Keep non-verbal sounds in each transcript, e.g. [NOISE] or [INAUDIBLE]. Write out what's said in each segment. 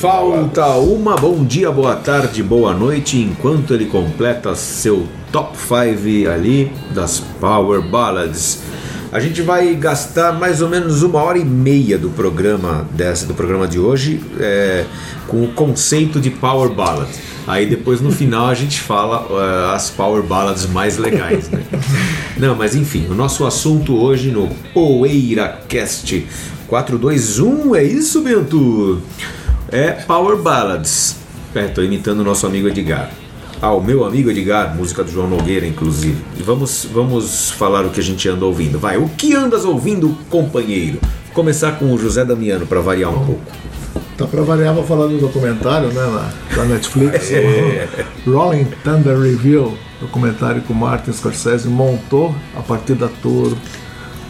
Falta uma bom dia, boa tarde, boa noite, enquanto ele completa seu top 5 ali das Power Ballads. A gente vai gastar mais ou menos uma hora e meia do programa dessa, do programa de hoje é, com o conceito de Power Ballad. Aí depois no final a gente fala uh, as Power Ballads mais legais. Né? [LAUGHS] Não, mas enfim, o nosso assunto hoje no PoeiraCast 421, é isso, Bento? É Power Ballads. É, tô imitando o nosso amigo Edgar. Ah, o meu amigo Edgar, música do João Nogueira, inclusive. E vamos, vamos falar o que a gente anda ouvindo. Vai, o que andas ouvindo, companheiro? Vou começar com o José Damiano para variar um pouco. Tá para variar, vou falar do documentário, né, da Netflix. [LAUGHS] é. Rolling Thunder Review, documentário que o Martin Scorsese montou a partir da tour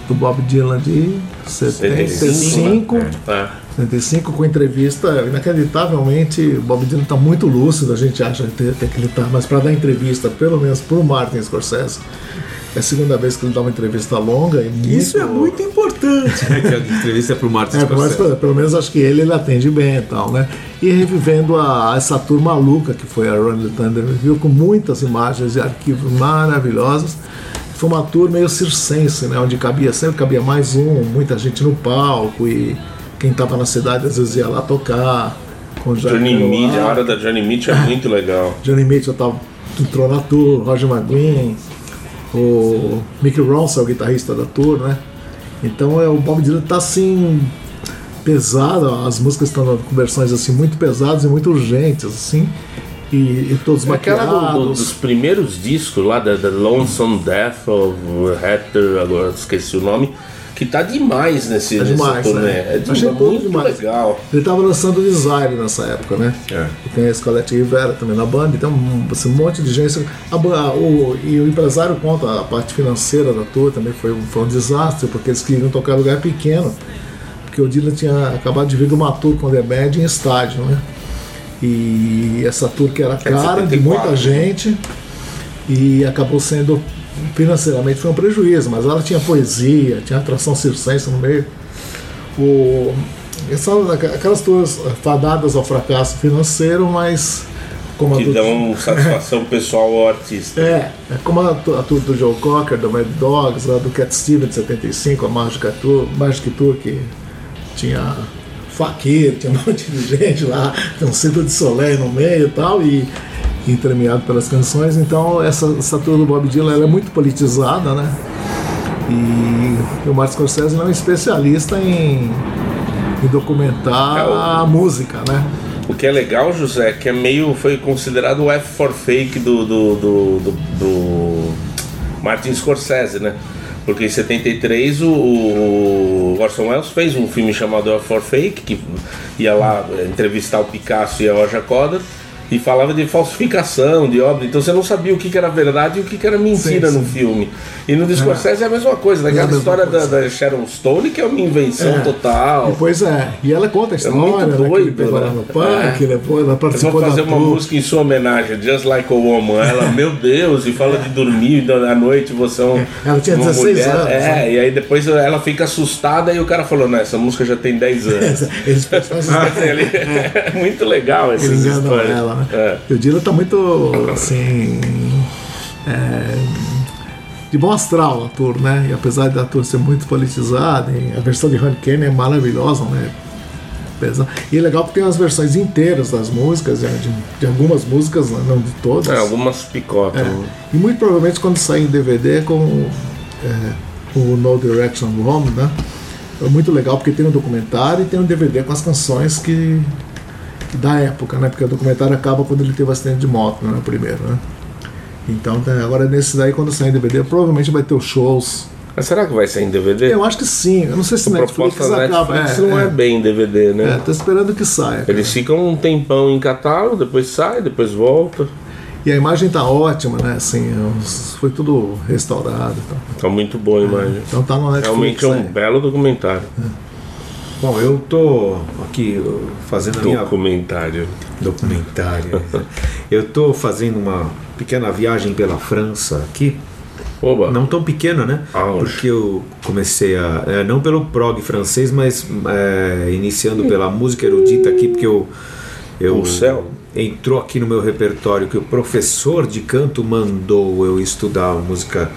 do Bob Dylan de 75. 75, é. 75 com entrevista, inacreditavelmente, o Bob Dylan está muito lúcido, a gente acha que ele está, mas para dar entrevista, pelo menos para o Martin Scorsese, é a segunda vez que ele dá uma entrevista longa. E muito... Isso é muito importante. Né? que a entrevista é para o Martin é, Scorsese. Mas, pelo menos acho que ele, ele atende bem e tal, né? E revivendo a, essa turma maluca que foi a Run Thunder Review, com muitas imagens e arquivos maravilhosos foi uma tour meio circense, né? Onde cabia, sempre cabia mais um, muita gente no palco e quem estava na cidade às vezes ia lá tocar. Com Johnny Mead, a hora da Johnny Mead é muito [LAUGHS] legal. Johnny já tava, entrou na tour, Roger McGuinn, o Mickey Ronson, o guitarrista da tour, né? Então é, o Bob Dylan tá assim pesado, as músicas estão com versões assim muito pesadas e muito urgentes, assim e, e todos é. Aquela do, dos primeiros discos lá, da, da Lonesome Death of Hatter, agora esqueci o nome, que tá demais nesse, é demais, nesse né? É de, Achei muito demais. legal. Ele tava lançando o Desire nessa época, né? É. E tem a Scarlett Rivera também na banda, então um, assim, um monte de gente. A, a, o, e o empresário conta a parte financeira da tour também foi, foi um desastre, porque eles queriam tocar em lugar pequeno, porque o Dylan tinha acabado de vir de uma tour com The Bad em estádio, né? E essa tour que era cara de muita gente e acabou sendo financeiramente foi um prejuízo, mas ela tinha poesia, tinha atração circense no meio. O, são aquelas tours fadadas ao fracasso financeiro, mas como que dão [LAUGHS] satisfação pessoal ao artista. É, é como a, a tour do Joe Cocker, do Mad Dogs, lá do Cat Stevens de 75, a Magic Tour, Magic Tour que tinha faqueiro, tinha um [LAUGHS] monte de gente lá, tem um centro de Soleil no meio e tal, e entremeado pelas canções. Então, essa, essa tour do Bob Dylan ela é muito politizada, né? E o Martin Scorsese não é um especialista em, em documentar é o... a música, né? O que é legal, José, que é meio. foi considerado o F for Fake do, do, do, do, do Martin Scorsese, né? Porque em 73 o, o Orson Welles fez um filme chamado F for Fake, que ia lá entrevistar o Picasso e a Roger Coder e falava de falsificação de obra, então você não sabia o que, era verdade e o que, era mentira sim, sim. no filme. E no Scorsese é. é a mesma coisa, daquela é história da, da, Sharon Stone, que é uma invenção é. total. E, pois é, e ela conta a história, é muito doido, né, que né? no parque, é. levou, ela participou fazer uma música em sua homenagem, Just Like a Woman. Ela, [LAUGHS] meu Deus, e fala de dormir à noite, você é um, Ela tinha 16 mulher. anos. É, né? e aí depois ela fica assustada e o cara falou, não, essa música já tem 10 [LAUGHS] anos. [LAUGHS] Eles é. muito legal essa história. Ela, né? É. E o Dylan tá muito assim. É, de bom astral a tour, né? E apesar da tour ser muito politizada, a versão de Kenny é maravilhosa, né? E é legal porque tem as versões inteiras das músicas, né? de, de, algumas músicas, né? não de todas. É, algumas picotam. É. E muito provavelmente quando sair em DVD com é, o No Direction Home, né? É muito legal porque tem um documentário e tem um DVD com as canções que da época, né? Porque o documentário acaba quando ele teve acidente de moto, né? Primeiro, né? Então, tá, agora nesse daí, quando sair em DVD, provavelmente vai ter os shows Mas será que vai sair em DVD? Eu acho que sim. Eu não sei se a Netflix proposta acaba. Netflix não é, bem DVD, né? É, tô esperando que saia. cara. Eles ficam um tempão em catálogo, depois sai, depois volta. E a imagem tá ótima, né? Assim, é foi tudo restaurado tal. Tá muito boa a imagem. Então tá no Netflix. Realmente é um aí. belo documentário. Bom, eu tô aqui uh, fazendo a minha Documentário. documentária. eu tô fazendo uma pequena viagem pela França aqui. Oba. Não tão pequena, né? Auge. Porque eu comecei a. é, não pelo prog francês, mas é, iniciando pela música erudita aqui, porque eu. eu O céu. Entrou aqui no meu repertório que o professor de canto mandou eu estudar a música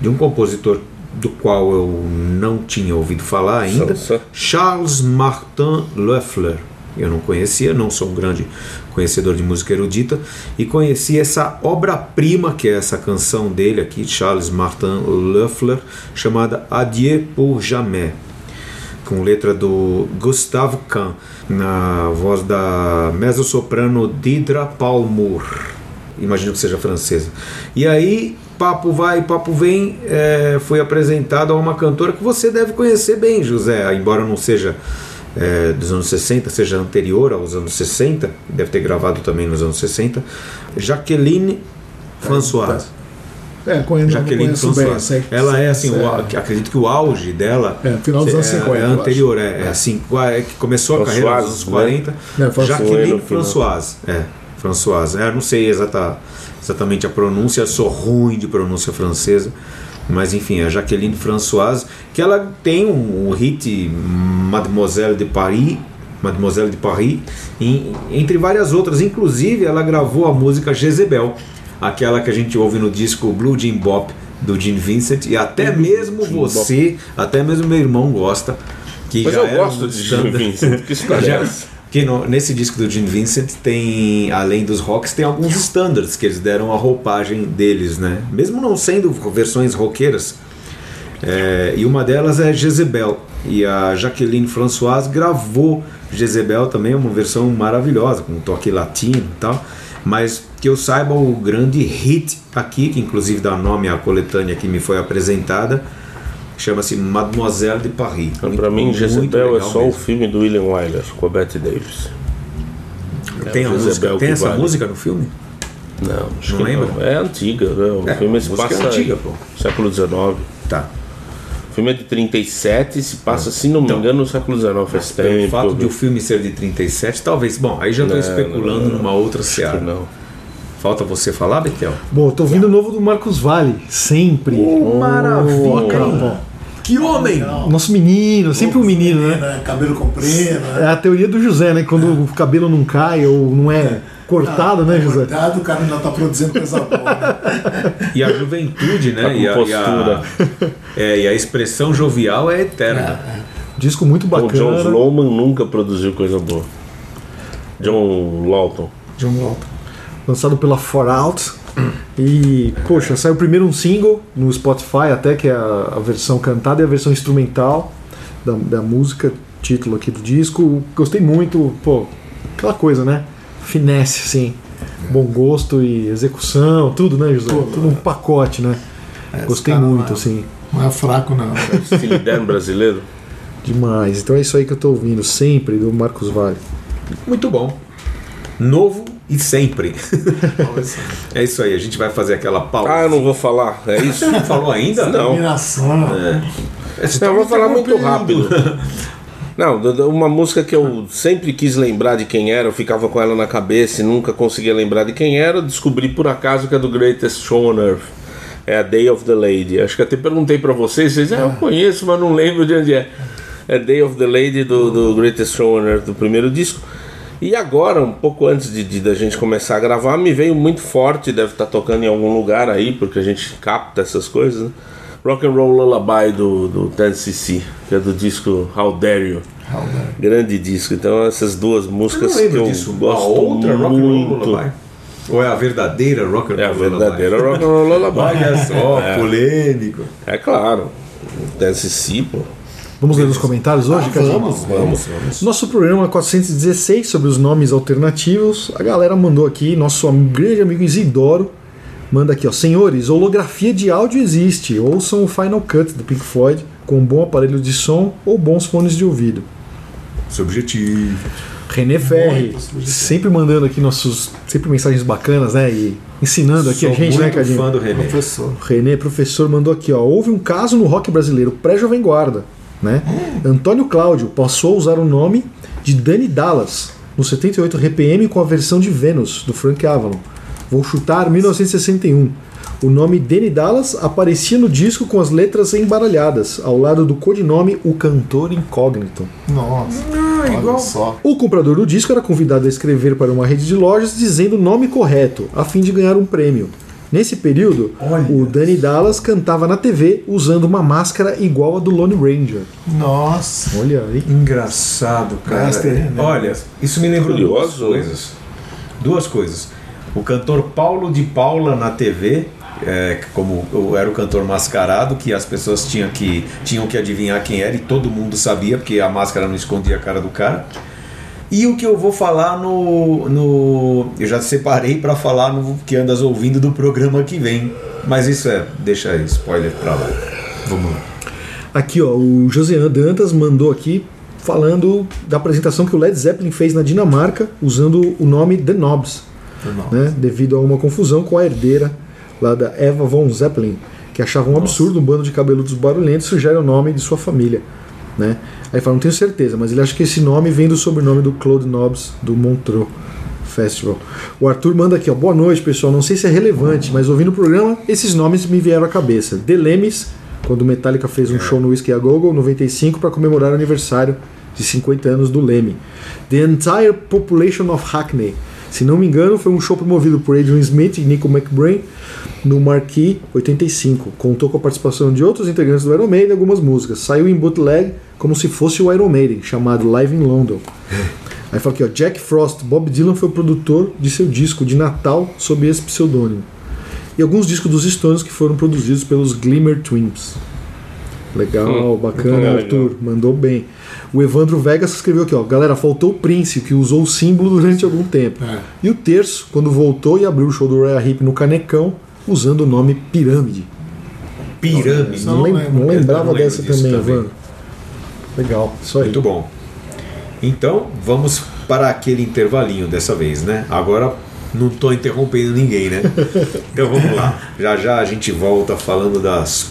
de um compositor do qual eu não tinha ouvido falar ainda. Charles Martin Loeffler. Eu não conhecia, não sou um grande conhecedor de música erudita, e conheci essa obra-prima, que é essa canção dele aqui, Charles Martin Loeffler, chamada Adieu pour jamais, com letra do Gustave Kahn, na voz da mezzo-soprano Didra Palmour. Imagino que seja francesa. E aí, papo vai, papo vem, é, foi apresentado a uma cantora que você deve conhecer bem, José, embora não seja é, dos anos 60, seja anterior aos anos 60, deve ter gravado também nos anos 60, Jacqueline Françoise. É, conheço, Jacqueline conheço bem. Françoise. sei- Ela é assim, o au- acredito que o auge dela É, final dos anos 50, é, anterior, é, é assim, é que começou a carreira nos anos Françoise, 40. né? É, final. Françoise, é, Françoise. É, não sei exata, exatamente a pronúncia, sou ruim de pronúncia francesa, mas enfim, a Jacqueline Françoise, que ela tem um, um hit Mademoiselle de Paris, Mademoiselle de Paris, em- entre várias outras. Inclusive, ela gravou a música Jezebel, aquela que a gente ouve no disco Blue Jean Bop do Gene Vincent, e até mesmo você, até mesmo meu irmão gosta. Que Mas já eu era gosto um de Gene. Vincent. Que história é essa? Que no- nesse disco do Gene Vincent tem, além dos rocks, tem alguns standards que eles deram a roupagem deles, né? Mesmo não sendo versões roqueiras. É, e uma delas é Jezebel. E a Jacqueline Françoise gravou Jezebel também, uma versão maravilhosa, com um toque latino e tal. Mas que eu saiba, o grande hit aqui, que inclusive dá nome à coletânea que me foi apresentada, chama-se Mademoiselle de Paris. Pra mim, Jezebel é só o mesmo. filme do William Wyler com a Betty Davis. Tem, a o música, tem essa vale. música no filme? Não, acho Não lembra? não. É antiga, né? O É, filme a se é passa antiga, pô. século XIX. Tá. O filme é de 37 e se passa, se não me Então, engano, no século XIX. Faz tempo. fato de o filme ser de 37, talvez. Bom, aí já estou especulando não, numa outra seara. não. Falta você falar, Betel? Bom, eu tô ouvindo o novo do Marcos Vale, sempre. Oh, maravilha. Que homem! Nosso menino, sempre um menino, né? Cabelo comprido, né? É a teoria do José, né? Quando o cabelo não cai ou não é cortado, né, José? Cuidado, o cara ainda tá produzindo coisa boa. Né? E a juventude, né? Tá com e, a, e, a, postura. é, e a expressão jovial é eterna. Disco muito O John bacana. Sloman nunca produziu coisa boa. John Lawton. John Walton. Lançado pela For Out. E, poxa, saiu primeiro um single no Spotify, até que é a, a versão cantada e a versão instrumental da, da música, título aqui do disco. Gostei muito, pô, aquela coisa, né? Finesse, assim. Bom gosto e execução, tudo, né, José? Tudo, Tudo um pacote, né? esse Gostei muito, não é- assim. Não é fraco, não. Steely Dan brasileiro. Demais. Então é isso aí que eu tô ouvindo sempre do Marcos Vale. Muito bom. Novo e sempre. [LAUGHS] é isso aí, a gente vai fazer aquela pausa. Ah, eu não vou falar. É isso? Você [LAUGHS] não falou ainda? Não. É, você Não, eu vou tá falar muito rápido. [LAUGHS] Não, uma música que eu sempre quis lembrar de quem era, eu ficava com ela na cabeça e nunca conseguia lembrar de quem era, descobri por acaso que é do Greatest Show on Earth. É a Day of the Lady. Acho que até perguntei pra vocês, vocês ah, eu conheço, mas não lembro de onde é. É Day of the Lady do, do Greatest Show on Earth, do primeiro disco. E agora, um pouco antes de, de- da gente começar a gravar, me veio muito forte, deve estar tocando em algum lugar aí, porque a gente capta essas coisas, né? Rock and Roll Lullaby do, do 10cc, que é do disco How Dare You. Grande disco. Então essas duas Eu músicas não que eu disso. A gosto outra Rock and Roll muito. Lullaby? Ou é a verdadeira Rock and É a Roll verdadeira Lullaby? Rock and Roll Lullaby. [LAUGHS] Olha só, É. polêmico. É claro. 10cc, pô. Vamos ler os comentários hoje, Cadinho? Vamos, Vamos, vamos. Nosso programa 416 sobre os nomes alternativos. A galera mandou aqui, nosso grande amigo Isidoro Manda aqui, ó. Senhores, holografia de áudio existe. Ouçam o Final Cut do Pink Floyd com um bom aparelho de som ou bons fones de ouvido. Subjetivo. René Ferri, sempre mandando aqui nossos. Sempre mensagens bacanas, né? E ensinando aqui Sou a gente, né, muito Cadinho? fã do René. Professor. René, professor, mandou aqui, ó. Houve um caso no rock brasileiro pré-jovem guarda, né? Antônio Cláudio passou a usar o nome de Danny Dallas no 78 RPM com a versão de Vênus, do Frank Avalon. Vou chutar 1961. O nome Danny Dallas aparecia no disco com as letras embaralhadas, ao lado do codinome O Cantor Incógnito. Nossa. olha igual. só. O comprador do disco era convidado a escrever para uma rede de lojas dizendo o nome correto, a fim de ganhar um prêmio. Nesse período, Olha. o Danny Dallas cantava na TV usando uma máscara igual a do Lone Ranger. Nossa. Olha aí. Engraçado, cara. René. Olha, isso me lembrou duas coisas. Duas coisas. O cantor Paulo de Paula na TV, é, como eu era o cantor mascarado, que as pessoas tinham que, tinham que adivinhar quem era e todo mundo sabia, porque a máscara não escondia a cara do cara. E o que eu vou falar no. no eu já separei para falar no que andas ouvindo do programa que vem. Mas isso é. Deixa spoiler pra lá. Vamos lá. Aqui, ó, o Josean Dantas mandou aqui falando da apresentação que o Led Zeppelin fez na Dinamarca usando o nome The Knobs, né, devido a uma confusão com a herdeira lá da Eva von Zeppelin, que achava um absurdo um bando de cabeludos barulhentos sugere o nome de sua família. Né? Aí fala, não tenho certeza, mas ele acha que esse nome vem do sobrenome do Claude Knobs do Montreux Festival. O Arthur manda aqui, ó, boa noite pessoal, não sei se é relevante, mas ouvindo o programa, esses nomes me vieram à cabeça. The Lemis, quando o Metallica fez um show no Whiskey a Go Go 95 para comemorar o aniversário de 50 anos do Leme. The Entire Population of Hackney. Se não me engano, foi um show promovido por Adrian Smith e Nico McBrain no Marquee 85. Contou com a participação de outros integrantes do Iron Maiden e algumas músicas. Saiu em bootleg como se fosse o Iron Maiden, chamado Live in London. [LAUGHS] Aí fala aqui, ó, Jack Frost, Bob Dylan foi o produtor de seu disco de Natal sob esse pseudônimo. E alguns discos dos Stones que foram produzidos pelos Glimmer Twins. Legal, Hum, bacana, legal. Arthur, mandou bem. O Evandro Vegas escreveu aqui, ó, galera, faltou o Prince, que usou o símbolo durante algum tempo. É. E o Terço, quando voltou e abriu o show do Royal Hip no Canecão, usando o nome Pirâmide. Pirâmide. Não, Não não lembrava não dessa também, também. Evandro. Legal, isso aí. Muito bom. Então, vamos para aquele intervalinho dessa vez, né? Agora não estou interrompendo ninguém, né? [LAUGHS] Então vamos lá. Já já a gente volta falando das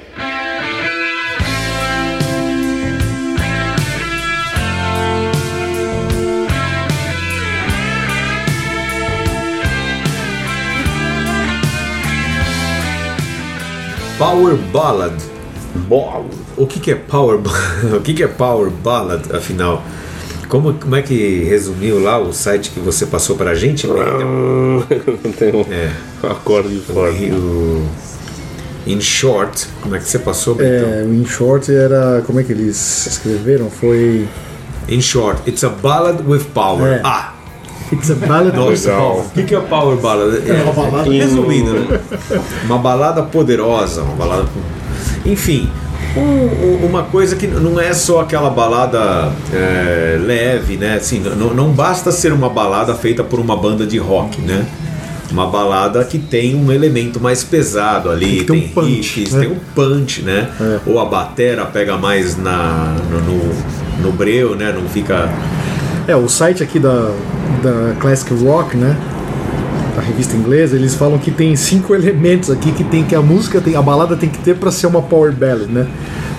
Power Ballad. Bom, O que, que é Power Ballad? [LAUGHS] O que, que é Power Ballad, afinal? Como, como é que resumiu lá o site que você passou pra gente? não [LAUGHS] tem um É. acorde forte. O, in short, como é que você passou, Britão? É, In Short era. Como é que eles escreveram? Foi. In short, it's a ballad with power. É. Ah, It's a ballad of. O que, que é Power Ballad? É, uma balada. Resumindo, né? Uma balada poderosa, uma balada. Enfim, um- um- uma coisa que não é só aquela balada é, leve, né? Assim, não, não basta ser uma balada feita por uma banda de rock, né? Uma balada que tem um elemento mais pesado ali, Tem ter um tem punch, riffs, né? tem um punch, né? Ou a batera pega mais na, no, no, no breu, né? Não fica É, o site aqui da, da Classic Rock, né? Da revista inglesa, eles falam que tem cinco [LAUGHS] elementos aqui que tem que a música tem, a balada tem que ter para ser uma power ballad, né?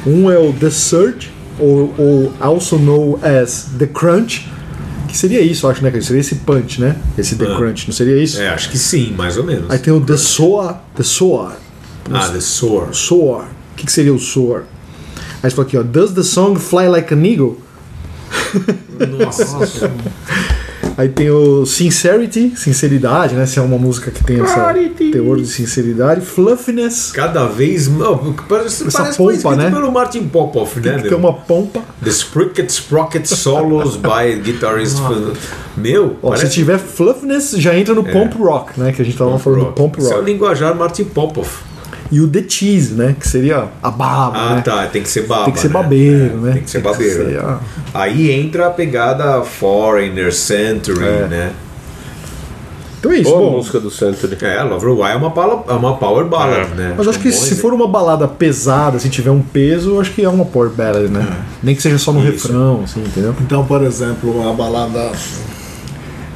Um é o The Surge, ou, ou also known as The Crunch, que seria isso, acho, né? Que seria esse punch, né? Esse The Ah. Crunch, não seria isso? É, acho que sim, mais ou menos. Aí tem o The Soar, The Soar, Ah, The Soar. Soar. O que, que seria o Soar? Aí você fala aqui, ó, Does the song fly like an eagle? Nossa. Aí tem o Sincerity, sinceridade, né? Se é uma música que tem esse teor de sinceridade. Fluffiness, Cada vez. Não, parece, Essa parece pompa, né? pelo Martin Popoff, né? tem meu? uma pompa. The Sprocket Sprocket Solos by Guitarist. Meu, Ó, se tiver fluffiness, já entra no pump rock, né? Que a gente tava falando do pump Esse é o rock. linguajar Martin Popoff. E o The Cheese, né? Que seria a baba, Ah, né? tá. Tem que ser baba. Tem que ser né? babeiro, É, né? Tem que ser babeiro. ser, ah. Aí entra a pegada Foreigner, Century, É. né? Então é isso. Boa Bom, música do Century. É, Love Why é uma, pala- é uma power ballad, né? mas acho que um bom se exemplo. for uma balada pesada, se tiver um peso, acho que é uma power ballad, né? Nem que seja só no Isso. refrão, assim, entendeu? Então, por exemplo, a balada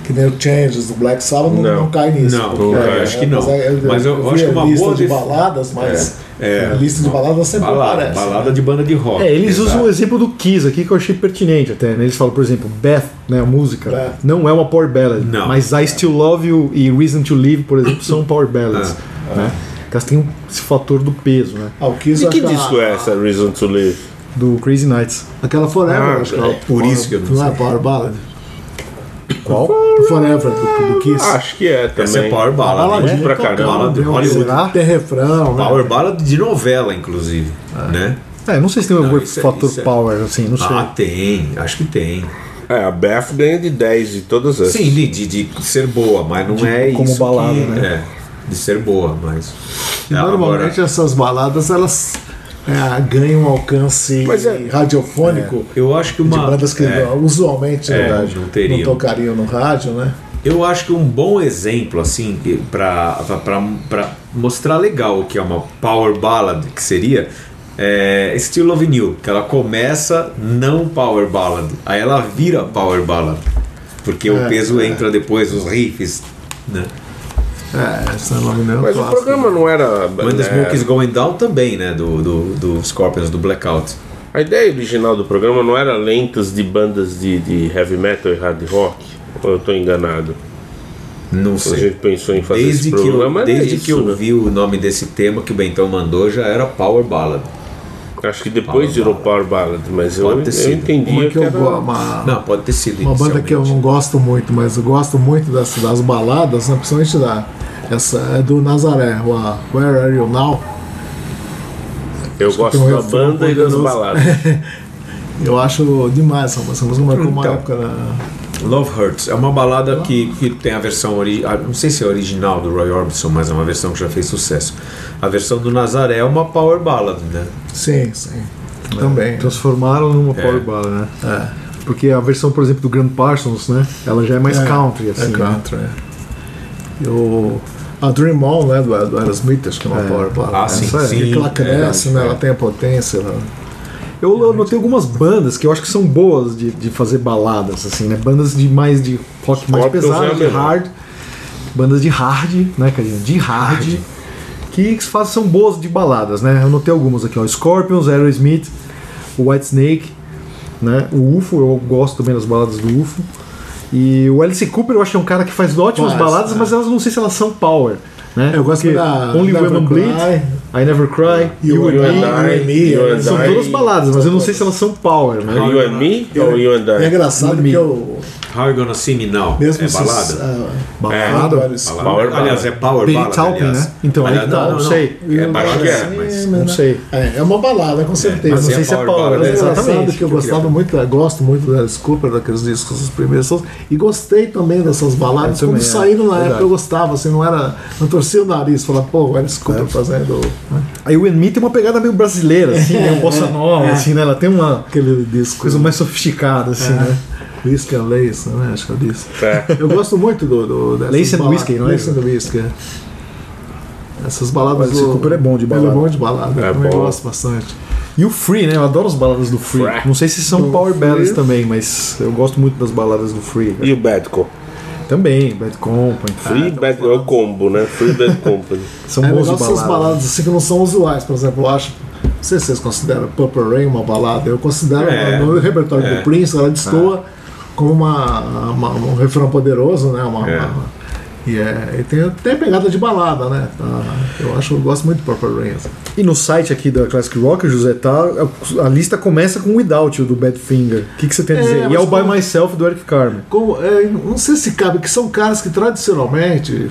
que nem o Changes do Black Sabbath não, Não. não cai nisso. Não, porque, eu acho que não. Mas eu vi acho que a uma lista boa de def- baladas, mas É, é. a lista de baladas sempre Balada, aparece. balada né? de banda de rock. É, eles exato. usam o exemplo do Kiss aqui que eu achei pertinente até. Né? Eles falam, por exemplo, Beth, né, a música, Beth. não é uma power ballad. Não. Mas I Still Love You e Reason to Live, por exemplo, são power ballads. Ah. Né? Porque elas têm esse fator do peso, né? Ah, o Kiss E que disco a- é essa, Reason to Live? Do Crazy Nights. Aquela Forever, Ah, acho que é. por isso que eu não Não é sei. Power Ballad? Qual? Forever, do, do Kiss. Acho que é também. Essa é power ballad. Baladinha né? pra tocando, caramba. viu? Hollywood. Será? Tem refrão, né? Power ballad de novela, inclusive. Né? É, não sei se tem um isso é- fator é- power, assim, não sei. Ah, tem. Acho que tem. É, a Beth ganha de 10 de todas as. Sim, de, de, de ser boa, mas não De- é como isso. balada, que, né? É, de ser boa, mas. E É, normalmente agora, essas baladas elas é, ganham um alcance é- radiofônico eu acho que de uma. bandas que é, usualmente É, não teriam. tocariam no rádio, né? Eu acho que um bom exemplo, assim, para mostrar legal o que é uma power ballad, que seria é Still Loving You, que ela começa não power ballad, aí ela vira power ballad, porque o É, peso é. entra depois, os riffs, né? É, essa nome não é Mas o clássico. programa não era. When the é, Smoke is Going Down também, né, do, do, do Scorpions, do Blackout. A ideia original do programa não era lentas de bandas de, de heavy metal e hard rock? Ou eu tô enganado? Não A sei. gente pensou em fazer Desde, esse que eu, programa, desde isso, que eu né? vi o nome desse tema que o Bentão mandou, já era Power Ballad. Acho que depois Power virou Ballad. Power Ballad, mas eu, Pode ter eu sido. entendi Uma que, eu era... uma, Não, pode ter sido uma banda que eu não gosto muito, mas eu gosto muito das, das baladas, né, principalmente da essa é do Nazaré, o a Where Are You Now? Eu gosto tem um da banda e das baladas. [LAUGHS] Eu acho demais essa música. Essa música marcou uma Então. época na, Love Hurts é uma balada que, que tem a versão original, não sei se é original do Roy Orbison, mas é uma versão que já fez sucesso. A versão do Nazaré é uma power ballad, né? Sim, sim. Também. Transformaram numa É. power ballad, né? É. Porque a versão, por exemplo, do Grand Parsons, né? Ela já é mais É, country, assim. é né? country, é. E o, a Dream On, né, do, do Aerosmith, acho que é uma É. power ballad. Ah, né? sim, é. sim. Ela cresce, é, né, é. ela tem a potência. Ela... Eu, eu notei algumas bandas que eu acho que são boas de, de fazer baladas, assim, né? Bandas de mais de rock mais é pesado, de hard. Bandas de hard, né, Cadinho? De hard. Que fazem, são boas de baladas, né? Eu notei algumas aqui, ó. Scorpions, Aerosmith, o White Snake, né? O UFO, eu gosto também das baladas do UFO. E o Alice Cooper eu acho que é um cara que faz ótimas baladas, é. mas elas não sei se elas são power. Né? Eu gosto Porque da Only Never Women Bleed, Cry. I Never Cry, You and You and Me, é, são todas baladas, mas eu não sei se elas são power, né? You and Me ou You and É I? engraçado que eu. How You Gonna See Me Now? Mesmo é balada? ah, Balada? Alice Balada. Power aliás, é Power Ballad, Taupin, aliás. né? Então, aí Aliás, tá, não sei. É balada, Acho que é, é, mas... Não sei. É, é uma balada, com certeza. mas Não é sei se é power ballad, é né? engraçado exatamente. que eu gostava muito, eu gosto muito do Alice Cooper, daqueles discos, os primeiros sons, e gostei também dessas baladas. Eu Quando é. saíram na época eu gostava, assim, não era. Não torcia o nariz, falava, pô, o Alice Cooper fazendo né, Aí o Me tem uma pegada meio brasileira, assim, né? Um [LAUGHS] bossa nova, assim, né? Ela tem uma aquele disco. coisa mais sofisticada, assim, né? Whisky and Lace, né? Acho que é disso. É. Eu gosto muito do. do dessas Lace and baladas. Whiskey, não é? Lace and Whiskey, é. Essas baladas. Mas esse Cooper é bom de balada. Ele é bom de balada, É eu também bom. gosto bastante. E o Free, né? Eu adoro as baladas do Free. Não sei se são Do power ballads também, mas eu gosto muito das baladas do Free. E o Badco? Também, Bad Company. Free Bad é o combo, né? Free Bad [LAUGHS] Company. São É legal de essas balada. baladas assim que não são usuais, por exemplo, eu acho. Não sei se vocês consideram Purple Rain uma balada. Eu considero É, no repertório é. do Prince, ela destoa como uma, uma- um refrão poderoso, né? Uma, É. uma- E é, e tem, tem a pegada de balada, né? Tá, eu acho, eu gosto muito do Purple Rain. assim. E no site aqui da Classic Rock, José, tá, a lista começa com Without You, do Badfinger. O que, que você tem a É, dizer? e mas é o By como- Myself, do Eric Carmen. Como, é, não sei se cabe, que são caras que tradicionalmente.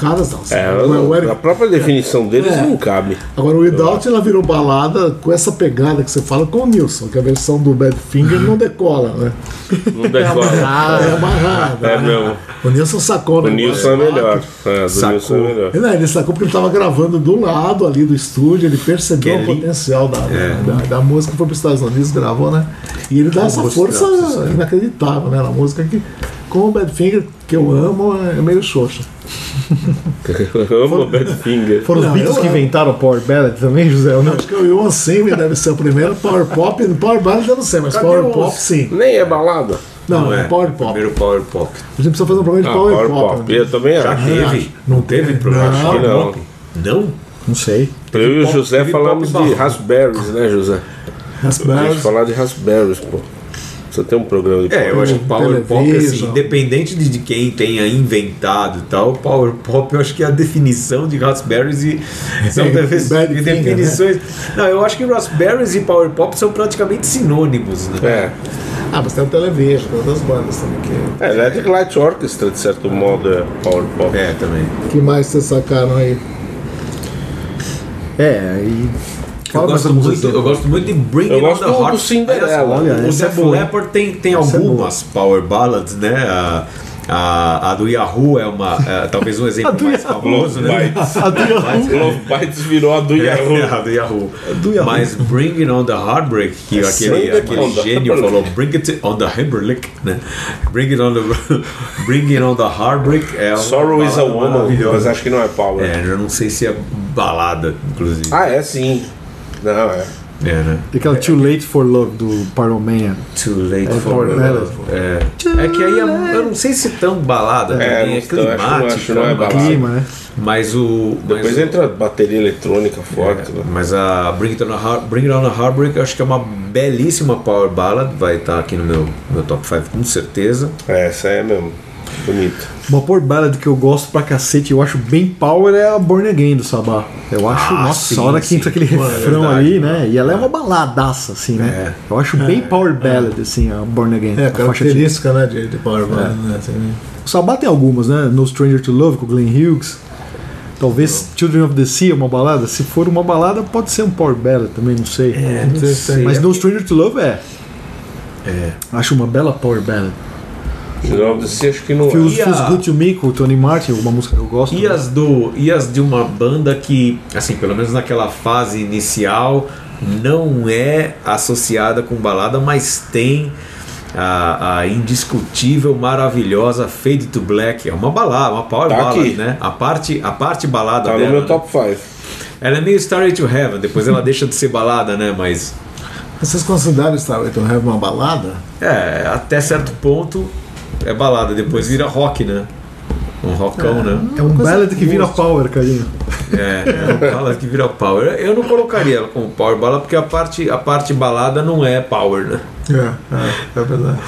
Caras não. É, o, o Eric- a própria definição deles É. não cabe. Agora o Without ela virou balada com essa pegada que você fala com o Nilson, que a versão do Badfinger não decola, né? Não É decola. amarrada, é amarrada. É mesmo. O Nilson sacou, né? O Nilson é melhor. É, do Sacou. Nilson é melhor. Não, ele sacou porque ele estava gravando do lado ali do estúdio, ele percebeu Que o potencial da, da, da música, foi para os Estados Unidos, gravou, né? E ele dá essa força sabe. inacreditável, né? Na música que, com o Badfinger, que eu amo, é meio xoxa. [LAUGHS] Eu amo o Badfinger. Foram os Beatles eu que inventaram o Power Ballad também, José? Não? Acho que o Iwan Simi deve ser o primeiro Power Pop. Power Ballad eu não sei, mas Cadê Power os- Pop sim. Nem é balada. Não, é Power Pop. Primeiro Power Pop. A gente precisa fazer um programa de Power, Power Pop. Pop. né? Eu também Já acho. teve? Não teve? programa de Não. Power não. Pop? Não? Não sei. Eu e o José falamos de raspberries, né, José? Raspberries. falar de raspberries, pô. Você tem um programa de É, eu acho que Power Pop, assim, independente de, de quem tenha inventado e tal, Power Pop eu acho que é a definição de Raspberries e [LAUGHS] são É, Bad Finger, definições. Não, eu acho que Raspberries e Power Pop são praticamente sinônimos, né? É. Ah, mas tem o Television, tem outras bandas também que. É, Electric Light Orchestra, de certo modo, é Power Pop. É, também. que mais vocês sacaram aí? É, e. Eu Fala gosto, muito, eu gosto muito de Bring Eu gosto The do- Heart. do Cinderella. Olha, o é Def boa, hein? Leppard tem, tem Essa é algumas power ballads, né? A, a, a do Yahoo é uma, é, talvez um [LAUGHS] exemplo mais Yahoo. famoso, né? Bites. [LAUGHS] A do Yahoo. Love Bites virou a do É, Yahoo. [LAUGHS] a do Yahoo. do Yahoo. Mas Bring It On The Heartbreak, que aquele, It aquele the gênio falou, Bring It On The Heartbreak, né? Bring It On The, Bring It On The Heartbreak é Sorrow is a Woman, mas acho que não é Power. É, eu não sei se é balada, inclusive. Ah, é sim. Não, é. É, né? E aquela Too Late for Love do Pyromania. Too late É for love. É. é que aí é- eu não sei se é tão balada, É, também, é que não- climática, é mas- balada. Clima, né? mas o. Mas, Depois o- entra a bateria eletrônica forte. né? mas a Bring It On a, Heart, Bring It On a Heartbreak eu acho que é uma belíssima power ballad, vai estar aqui no meu, meu top 5 com certeza. É, essa é mesmo. Bonita. Uma Power Ballad que eu gosto pra cacete, eu acho bem power, é a Born Again do Sabá. Eu acho, Ah, nossa, sim, a hora que sim. entra aquele Mano, é refrão verdade, ali, né? E ela é uma baladaça, assim, né? Eu acho bem Power Ballad, assim, a Born Again. É, a característica, né, de, de Power Ballad, né? Assim, O Sabá tem algumas, né? No Stranger to Love com o Glenn Hughes. Talvez Children of the Sea é uma balada. Se for uma balada, pode ser um Power Ballad também, não sei. É, não sei. sei. Mas No Stranger to Love é. É. Acho uma bela Power Ballad. Você acho que não Feels, E a- Feels Good to Me com o Tony Martin, uma música que eu gosto. E as, do, e as de uma banda que, assim, pelo menos naquela fase inicial, não é associada com balada, mas tem a, a indiscutível, maravilhosa Fade to Black. É uma balada, uma power Tá ballad, aqui. né? A parte, a parte balada Tá dela. no meu né? top 5. Ela é meio Starry to Heaven, depois ela deixa de ser balada, né? Mas Vocês consideram Starway to Heaven uma balada? é, até certo ponto é balada, depois vira rock, né? Um rockão, né? É um ballad que vira power, carinho. É, é uma bala que vira power. Eu não colocaria ela como power bala porque a parte, a parte balada não é power, né? É, é, é verdade.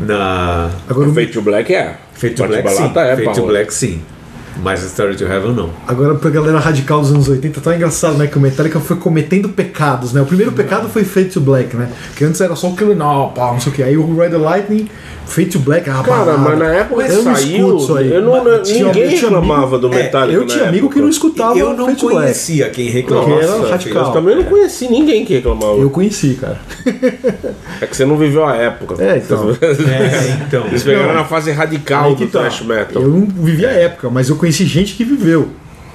Na Agora, o- Fate to Black é. Fate to Black sim. balada é Fate to. Black sim. Mas Story to Heaven não. agora pra galera radical dos anos 80, tá engraçado, né? Que o Metallica foi cometendo pecados, né? O primeiro pecado foi Fate to Black, né? Que antes era só o Killer No, pá, não sei o que. Aí o Ride the Lightning, Fate to Black, ah, Cara, mas na época que eu não saiu, isso aí. eu não, Mas tinha- ninguém eu tinha reclamava amigo- do Metallica. Eu na tinha amigo que não escutava eu não Fate to Black. conhecia quem reclamava. Porque era Nossa, radical. Eu também não conheci ninguém que reclamava. Eu conheci, cara. [LAUGHS] É que você não viveu a época. É, então. [LAUGHS] É, então. Eles pegaram Não. na fase radical do tá. thrash metal. Eu não vivi a época, mas eu conheci gente que viveu.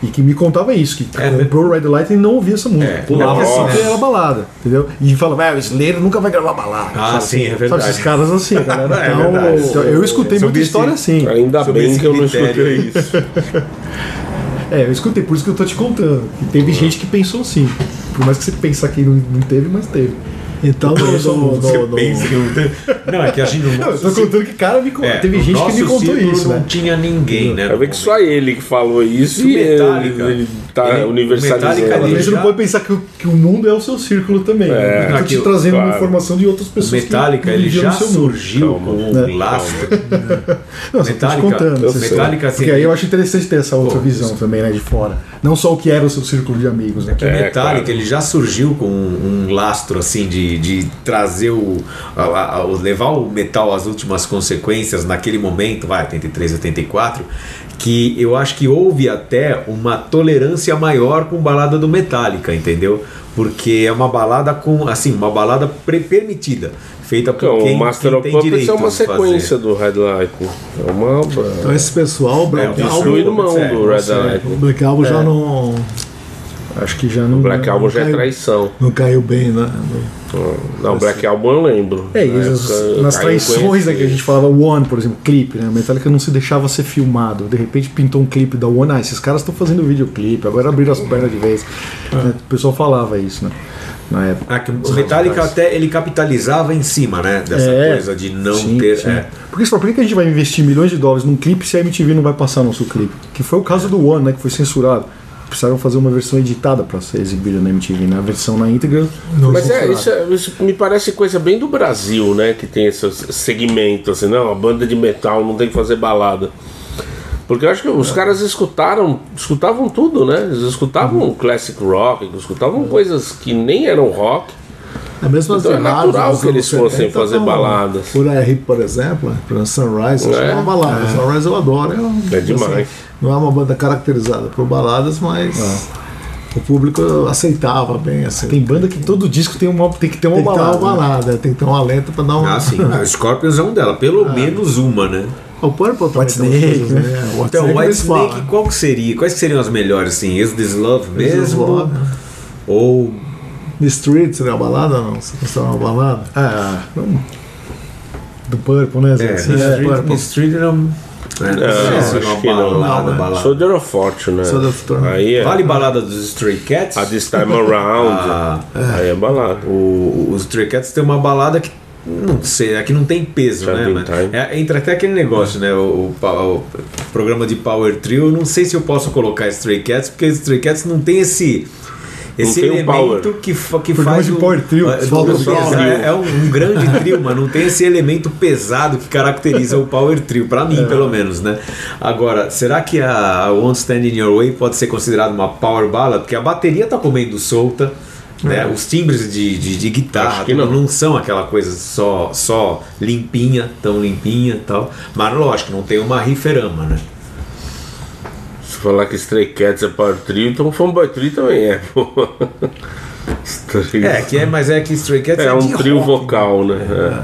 E que me contava isso, que É, comprou o Ride the Lightning e não ouvia essa música. É, Pulava assim que era balada, entendeu? E falava, é, o Slayer nunca vai gravar balada. Ah, sabe? sim, é Sabe verdade. esses caras assim, [LAUGHS] a galera. É então, verdade. então, eu escutei Sobre muita esse- história assim. Ainda bem que eu não escutei isso. [LAUGHS] É, eu escutei, por isso que eu tô te contando. E teve gente que pensou assim. Por mais que você pensar que não, não teve, mas teve. Então, no, no, Você no, no, pensa que não, não, é que a gente não. Eu tô contando que cara me contou. É, Teve gente que me contou círculo isso, não né? tinha ninguém, né? Vai ver que só ele que falou isso e ele, Metallica. ele tá Ele- universalizando. Metallica, Mas ele você já- não pode pensar que o, que o mundo é o seu círculo também. É, né? Eu tô te trazendo uma claro. informação de outras O pessoas. Metallica, que ele já surgiu Calma, com um né? lastro. [LAUGHS] Não, te Metallica- contando. eu você. Metallica, assim, Porque aí eu acho interessante ter essa outra Pô, visão também, né, de fora. Não só o que era o seu círculo de amigos, né? Que É, Metallica, claro. ele já surgiu com um, um lastro assim de, de trazer o, a- a- levar o metal às últimas consequências naquele momento, vai, 83, 84, que eu acho que houve até uma tolerância maior com balada do Metallica, entendeu? Porque é uma balada com, assim, uma balada pre- permitida, feita por Então, quem, o Master quem of tem Puppets direito é uma sequência do Red Light. É uma. então, esse pessoal, o Black É, o Album, mão é, do Red Light. o Black Album já não, Acho que já não. Black Album já é caiu. traição. não caiu bem, né? Não, Black Album eu lembro. É, Na época, nas traições né, que a gente falava, One, por exemplo, clipe, né? Metallica não se deixava ser filmado. De repente pintou um clipe da One, ah, esses caras estão fazendo videoclipe, agora abriram as pernas de vez. Né? O pessoal falava isso, né? Na época. Ah, que o Metallica até ele capitalizava em cima, né? Dessa É. coisa de não Sim, ter. sim. é. Porque você fala, por que que a gente vai investir milhões de dólares num clipe se a MTV não vai passar nosso clipe? Que foi o caso do One, né? Que foi censurado. Precisaram fazer uma versão editada para ser exibida na MTV, né? A versão na íntegra. não Mas é isso, é- isso me parece coisa bem do Brasil, né? Que tem esse segmento, assim, não, a banda de metal não tem que fazer balada. Porque eu acho que os caras escutaram, escutavam tudo, né? Eles escutavam classic rock, escutavam coisas que nem eram rock. É mesmo as Então é natural dos que eles fossem 70 fazer tão- baladas. Por R, por exemplo, por Sunrise, acho que É. é uma balada. Sunrise eu adoro. É, um- É demais. não é uma banda caracterizada por baladas, mas o público aceitava bem. Assim. Tem banda que todo disco tem, uma, tem que ter uma Tem que ter balada. uma né? balada, tem que ter uma lenta pra dar um. Ah, sim. O [LAUGHS] Scorpions é um dela, pelo menos uma, né? O Purple também White tem Snake, coisas, né? White Então, Snake White eles falam. Snake, qual que seria? Quais que seriam as melhores, assim? Is This Love Is This mesmo? Love? Ou. The Street seria uma balada ou não? Você considera uma balada? Ah, não- do Purple, né? Zé? É, Assim, Street, é, Purple. Street era um- é, não é acho uma que não. balada, Não, né? balada. Soldier of Fortune, né? Soldier of Fortune. Aí é. Vale balada dos Stray Cats? A This Time Around. [LAUGHS] Ah, Aí é balada. O, os Stray Cats tem uma balada que não sei, é que não tem peso, Já né? é, entra até aquele negócio, né? O, o o programa de Power Trio, eu não sei se eu posso colocar Stray Cats, porque Stray Cats não tem esse. Esse elemento power. que, fa- que faz o- power trio, é, falta é, é, é um, grande [LAUGHS] trio, mas não tem esse elemento pesado que caracteriza o power trio, pra mim, pelo menos, né? Agora, será que a, a Won't Stand in Your Way pode ser considerada uma power ballad? Porque a bateria tá comendo solta, né? Os timbres de, de, de guitarra não. não são aquela coisa só, só limpinha, tão limpinha e tal. Mas lógico, não tem uma riferama, né? Falar que Stray Cats é Power Trio, então Fanboy Trio também é. pô. Stray- É, que é, mas é que Stray Cats é, É um de trio rock, vocal, né?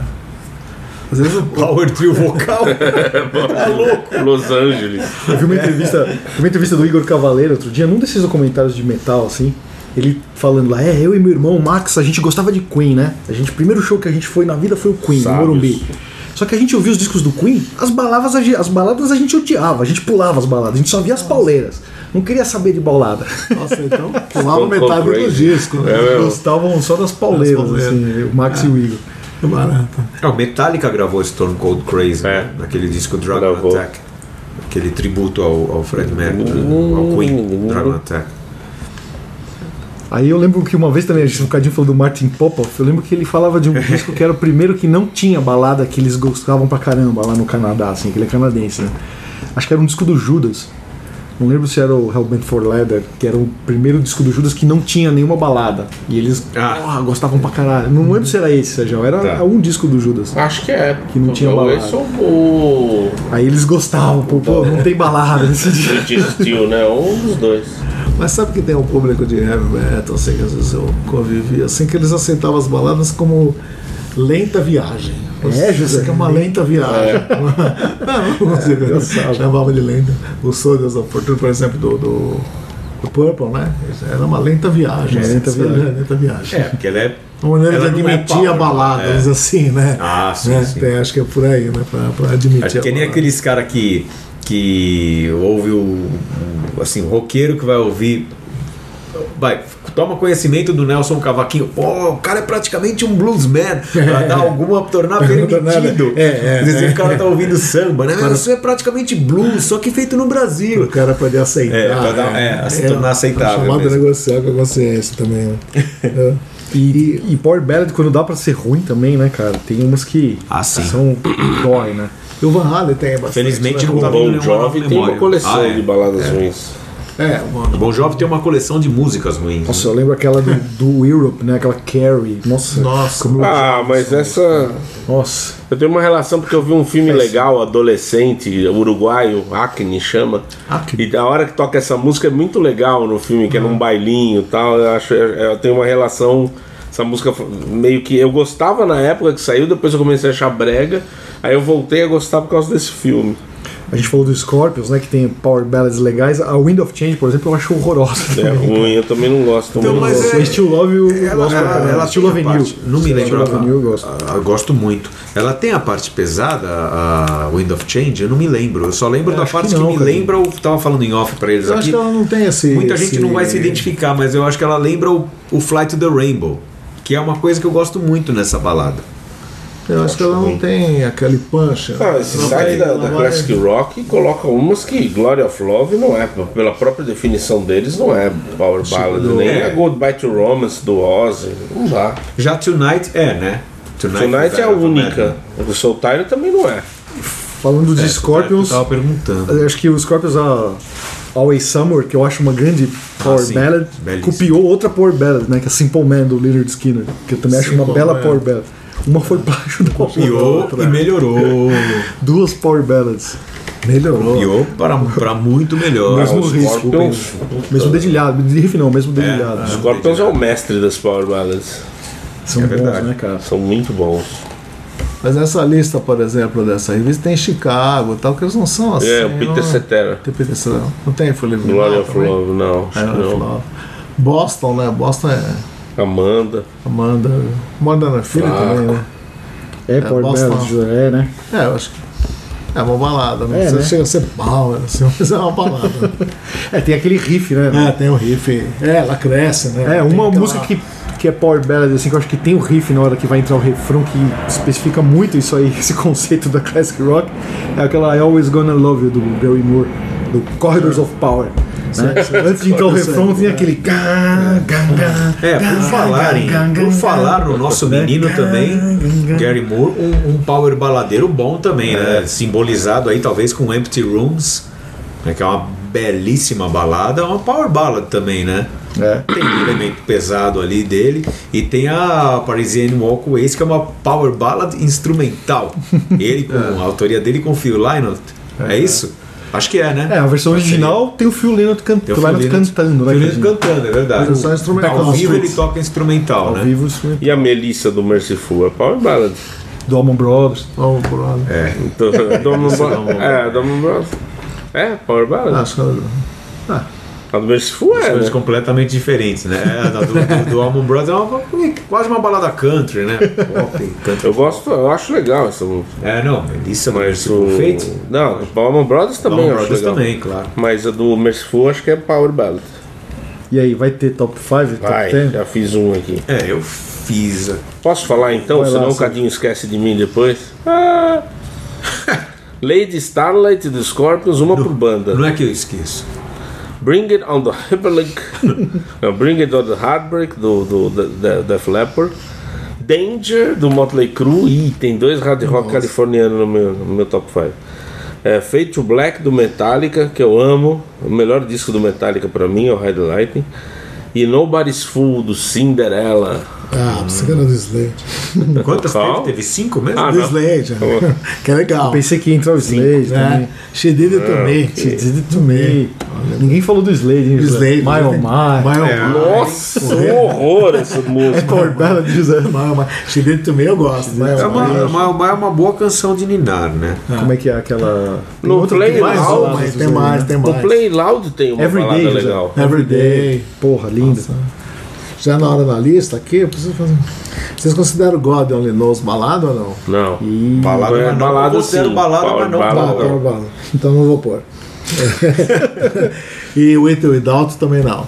Às vezes o Power trio vocal. [LAUGHS] É. Los Angeles. Eu vi uma entrevista, uma entrevista do Igor Cavaleiro outro dia, num desses documentários de metal, assim. Ele falando lá, é, eu e meu irmão, Max, a gente gostava de Queen, né? A gente, o primeiro show que a gente foi na vida foi o Queen, Sábios. no Morumbi. Só que a gente ouvia os discos do Queen, as baladas, a gente- as baladas a gente odiava, a gente pulava as baladas, a gente só via as pauleiras. Não queria saber de balada. Nossa, então [LAUGHS] pulava metade do crazy. disco. Né? É. Gostavam só das pauleiras, Das pauleiras. assim, o Max e o Igor. Que barato. É, o Metallica gravou Stone Cold Crazy, É. né? naquele disco Dragon Gravou. Attack. Aquele tributo ao, ao Fred Mercury, né? ao Queen, Dragon Attack. Aí eu lembro que uma vez também, a gente um bocadinho falou do Martin Popoff, eu lembro que ele falava de um [LAUGHS] disco que era o primeiro que não tinha balada que eles gostavam pra caramba lá no Canadá, assim, que ele é canadense, né? Acho que era um disco do Judas. Não lembro se era o Hellbent for Leather, que era o primeiro disco do Judas que não tinha nenhuma balada. E eles Ah. porra, gostavam pra caralho. Não lembro se era esse, Sérgio. Era Tá. um disco do Judas. Acho que é. Que não tinha balada. Esse o Aí eles gostavam, pô, pô não tem balada nesse [LAUGHS] disco. Steel, né? Um dos dois. Mas sabe que tem um público de heavy metal, assim, que às vezes eu convivi, assim, que eles aceitavam as baladas como lenta viagem. É, José? Isso aqui é uma lenta viagem. [LAUGHS] não, não consigo engraçado. chamava de lenta. O Soldiers of Fortune, por exemplo, do, do, do Purple, né? Era uma lenta viagem. É, assim, lenta isso viagem. é lenta viagem. É, porque ela é. Uma maneira ela de é admitir power, a balada, é. assim, né? Ah, sim, Né? sim. Tem, acho que é por aí, né? Pra, pra admitir Acho a que nem balada. aqueles cara que, que ouve o, assim, o roqueiro que vai ouvir. Vai, toma conhecimento do Nelson Cavaquinho. Pô, o cara é praticamente um bluesman. Pra dar alguma, tornar [LAUGHS] permitido. É, é, Às vezes é. o cara tá ouvindo samba, né? Mas Isso é praticamente blues, só que feito no Brasil. O cara poder aceitar. É, pra dar- é, se tornar aceitável Chamado mesmo. negociar com a consciência também. Né? [LAUGHS] É. E, e Power Ballad, quando dá pra ser ruim também, né, cara? Tem umas que Ah, são dói, né? E o Van Halen tem bastante. Felizmente né? não O tá Bon nenhuma Jovi tem uma coleção Ah, é. de baladas ruins. É, O mano. Bon Jovi tem uma coleção de músicas ruins. Nossa, eu lembro aquela do, do Europe, né? Aquela Carrie. Nossa, Nossa. Ah, mas essa. Nossa. Eu tenho uma relação porque eu vi um filme legal, adolescente, uruguaio, Acne chama. Acne. E a hora que toca essa música é muito legal no filme, que é num bailinho e tal. Eu acho eu tenho uma relação. Essa música meio que. Eu gostava na época que saiu, depois eu comecei a achar brega. Aí eu voltei a gostar por causa desse filme. A gente falou do Scorpions, né? Que tem Power Ballads legais. A Wind of Change, por exemplo, eu acho horrorosa. É ruim, eu também não gosto Então, muito. mas O Still Love eu Ela, gosto ela, ela Still Love a New. não me lembro. Still Love New eu gosto. Eu gosto muito. Ela tem a parte pesada, a Wind of Change, eu não me lembro. Eu só lembro da acho parte que que, não, me cara. lembra. Eu tava falando em off pra eles Eu acho aqui. que ela não tem esse. Muita gente esse- não vai se identificar, mas eu acho que ela lembra o, o Flight to the Rainbow, que é uma coisa que eu gosto muito nessa balada. Eu acho que ela não tem aquele punch. Ah, esse vai- da, da vai- Classic Rock coloca umas que Glory of Love não é, pela própria definição deles, não é Power Ballad, nem é. a Goodbye to Romance do Ozzy, não dá. Já Tonight é, né? Tonight é a única. O Soul Tire também não é. Falando de É, Scorpions, Eu tava perguntando. acho que o Scorpions, a Always Summer, que eu acho uma grande Power Ah. Ballad, Belíssimo. copiou outra Power Ballad, né? Que é Simple Man, do Leonard Skinner. Que eu também acho uma Simple bela Man. Power Ballad. Uma foi plágio da Copiou outra. e melhorou. [LAUGHS] Duas Power Ballads. Melhorou. Copiou para, para muito melhor. Mesmo risco. Scorpions, Mesmo dedilhado. De riff não, mesmo dedilhado. os Scorpions é o mestre das Power Ballads. São É bons, verdade. né, cara? São muito bons. Mas nessa lista, por exemplo, dessa revista tem Chicago e tal, que eles não são assim. É, o Peter não, Cetera. Tem Peter Cetera. Não tem Fully Glory of Love, não. É, não. Love. Boston, né? Boston é Amanda. Amanda. Amanda na filha Fraco. também, né? É, Power Boston. É, né? É, eu acho que. É uma balada, né? É, Você né? chega a ser power, assim, [LAUGHS] mas é uma balada. [LAUGHS] É, tem aquele riff, né? é, tem o riff. É, ela cresce, né? É, uma aquela- música que, que é Power Ballad, assim, que eu acho que tem o riff na hora que vai entrar o refrão, que especifica muito isso aí, [LAUGHS] esse conceito da Classic Rock, é aquela I Always Gonna Love You, do Gary Moore, do Corridors of Power. né? Antes de entrar o refrão, tem aquele. É, por falar, em, por falar no nosso menino também, Gary Moore, um, um power baladeiro bom também, né? Simbolizado aí talvez com Empty Rooms, né? que é uma belíssima balada, uma power ballad também, né? É. Tem um elemento pesado ali dele e tem a Parisienne Walkways, que é uma power ballad instrumental. [LAUGHS] Ele com a autoria dele com Phil Lynott. É, isso? Acho que é, né? É, a versão original tem o Phil Lynott, can Tem o Phil Lynott cantando, né? Phil Lynott cara? cantando, é verdade. Versão instrumental. Ao vivo ele toca instrumental, Ao né? vivo, isso E a Melissa do Merciful é Power Ballad. do Allman Brothers. [LAUGHS] Oh, brother. É. Do, do, Bro- é, do Allman Brothers. É, Power Ballad. Acho que A do Merciful é, coisas né? completamente diferentes, né? A da- do, do, do Allman Brothers é uma, quase uma balada country, né? Pop, country. Eu gosto, eu acho legal essa música. É, não, Melissa Mas Merciful o... Fate. Não, o Allman Brothers também acho Brothers legal. também, claro. Mas a do Merciful acho que é Power Ballad. E aí, vai ter top 5, top Vai, 10? já fiz um aqui. É, eu fiz. Posso falar então? Vai lá, senão o sim. Cadinho esquece de mim depois. Ah. Lady Starlight do Scorpions, uma por banda. Não é que eu esqueço. Bring It on the Hyperlink. [LAUGHS] Não, Bring It on the Heartbreak do, do, do, do Def Leppard. Danger do Motley Crue. Ih, tem dois hard rock californianos no meu, no meu top 5. É, Fade to Black do Metallica, que eu amo. O melhor disco do Metallica pra mim é o Hide Lightning. E Nobody's Fool do Cinderella. Ah, você que era do Slade. Quantas Qual? teve? Teve cinco mesmo? Ah, Do não. Slade, [LAUGHS] né? que é legal. Pensei que ia entrar o Slade também. né? She did it to me. She did it to me. Ninguém falou do Slade, hein? Slade. My oh my. My, oh, É. Nossa, um horror essa É música. Power Ballad, José. My, oh, my. She did it to me, eu gosto. My, É oh, uma, my. é uma boa canção de Ninar, né? Como é que é aquela. Tem No Play que tem mais Loud, tem mais, né? tem O mais. Play Loud tem uma Every balada Day, José. legal. Everyday. Porra, linda. Já na hora da lista aqui, eu preciso fazer. Vocês consideram God Only Knows balada ou não? Não. E Balada, É, mas não. balada eu considero sim, balada, mas não. não. power ballad. Então não vou pôr. [LAUGHS] e With or Without também não.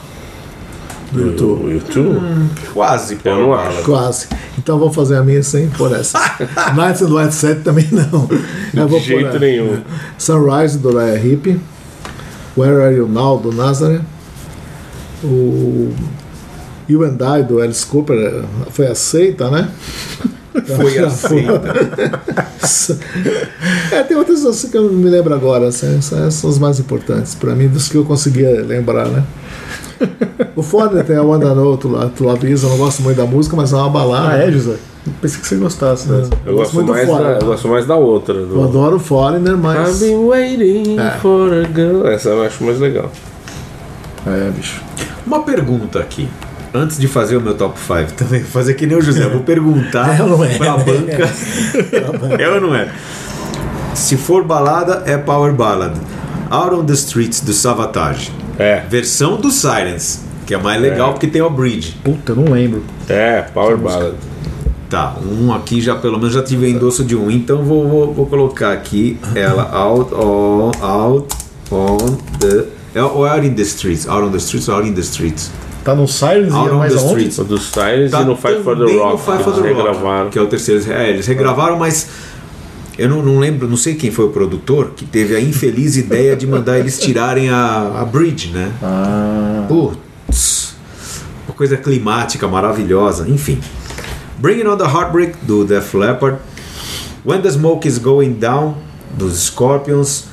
do YouTube. O YouTube? Quase, Eu não acho. Quase. Então vou fazer a minha sem por essa. [LAUGHS] Nights and White Set também não. Eu vou De jeito pôr, é, nenhum. Sunrise do Raya Hip. Where Are You Now do Nazareth. O You and I do Alice Cooper eh, foi aceita, né? [LAUGHS] Foi aceita. [LAUGHS] É, tem outras assim que eu não me lembro agora. assim, Essas são as mais importantes para mim, dos que eu conseguia lembrar, né? O foda tem a Wanda No, tu, tu Lavisa, eu não gosto muito da música, mas é uma balada. Ah, é, José? Pensei que você gostasse dessa. Eu gosto, muito do mais Foreigner. da, eu gosto mais da outra. Do... Eu adoro o Foreigner, mas. I've been waiting É. for a girl. Essa eu acho mais legal. É, bicho. Uma pergunta aqui. Antes de fazer o meu top 5, também vou fazer que nem o José, vou perguntar [LAUGHS] É ou é? pra banca. é ou não é? Se for balada, é Power Ballad. Out on the Streets do Savatage. É, Versão do Silence, que é mais legal porque tem o bridge. Puta, eu não lembro. é, Power Ballad. Tá, um aqui já pelo menos já tive endosso de um, então vou, vou, vou colocar aqui ela out on, out on the. é- Ou out in the streets? Out on the streets ou out in the streets? Tá no Sirens Out e é on mais the aonde? streets. Do Silence Tá e no Fight for the Rock. no Fight for the eles Rock, regravaram. que é o terceiro. É, eles regravaram, mas eu não, não lembro, não sei quem foi o produtor que teve a infeliz ideia de mandar eles tirarem a, a bridge, né? Ah, Putz, uma coisa climática maravilhosa, enfim. Bringing on the Heartbreak do Def Leppard, When the Smoke is Going Down dos Scorpions,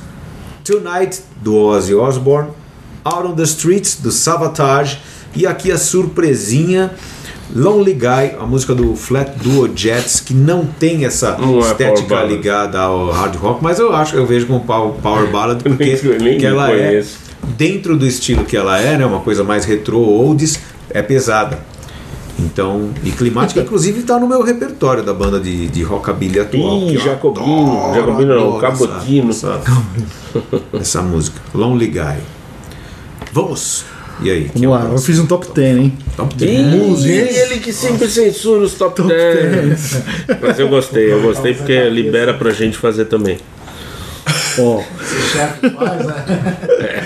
Tonight do Ozzy Osbourne, Out on the Streets do Savatage e aqui a surpresinha Lonely Guy, a música do Flat Duo Jets que não tem essa Não é estética Ballad. ligada ao hard rock, mas eu acho eu vejo como power, power [LAUGHS] ballad porque que ela é dentro do estilo que ela é, né, uma coisa mais retrô oldies, é pesada. Então, e climática, [LAUGHS] inclusive, está no meu repertório da banda de, de rockabilly atual. Ih, Jacobino. adoro, Jacobino não, Cabotino. Essa, essa, essa música, Lonely Guy. Vamos! E aí? é vamos lá, eu fiz um top 10, hein? Top Ih, 10. ele que sempre censura os top 10. Mas eu gostei, eu gostei porque libera pra gente fazer também. Ó, chefe faz, né?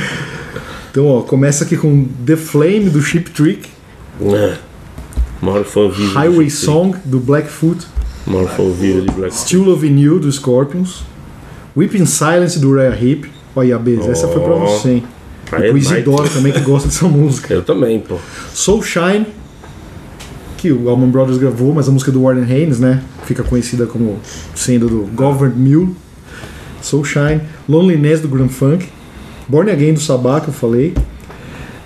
então, ó, começa aqui com The Flame do Chip Trick, É. Maior fã vivo. Highway Song do Blackfoot, Maior fã vivo de Black Still Loving You do Scorpions, Weeping Silence do Rare Hip. Olha, Bez, essa foi pra você, hein? E pro vai. Isidoro também, que gosta dessa música. Eu também, pô. Soul Shine, que o Allman Brothers gravou, mas a música do Warren Haynes, né? Fica conhecida como sendo do Governed Mule. Soul Shine, Loneliness do Grand Funk, Born Again do Sabá, que eu falei.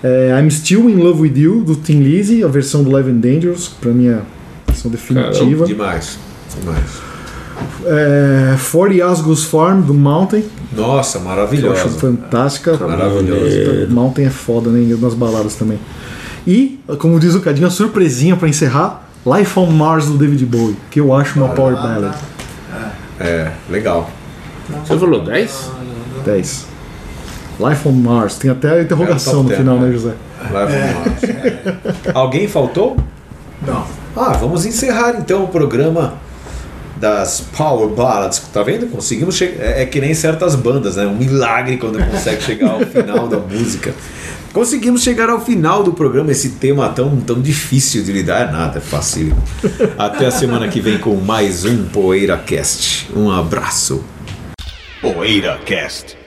É, I'm Still in Love with You do Tim Lizzy, a versão do Live and Dangerous, pra mim é a versão definitiva. Demais. Demais. É, 40 Asgos Farm do Mountain, Nossa, que eu acho maravilhosa. fantástica. Maravilhosa. Mountain é foda, né? Nas baladas também. E, como diz o Cadinho, a surpresinha pra encerrar: Life on Mars do David Bowie, que eu acho uma power ballad. É, legal. Você falou 10? 10. Life on Mars. Tem até a interrogação É, no 10, final, né? né, José? Lá vamos lá. Alguém faltou? Não. Ah, vamos encerrar então o programa das Power Ballads. Tá vendo? Conseguimos chegar. É, é que nem certas bandas, né? Um milagre quando consegue chegar ao final da música. Conseguimos chegar ao final do programa, esse tema tão, tão difícil de lidar. Nada, é fácil. Até a semana que vem com mais um PoeiraCast. Um abraço. PoeiraCast.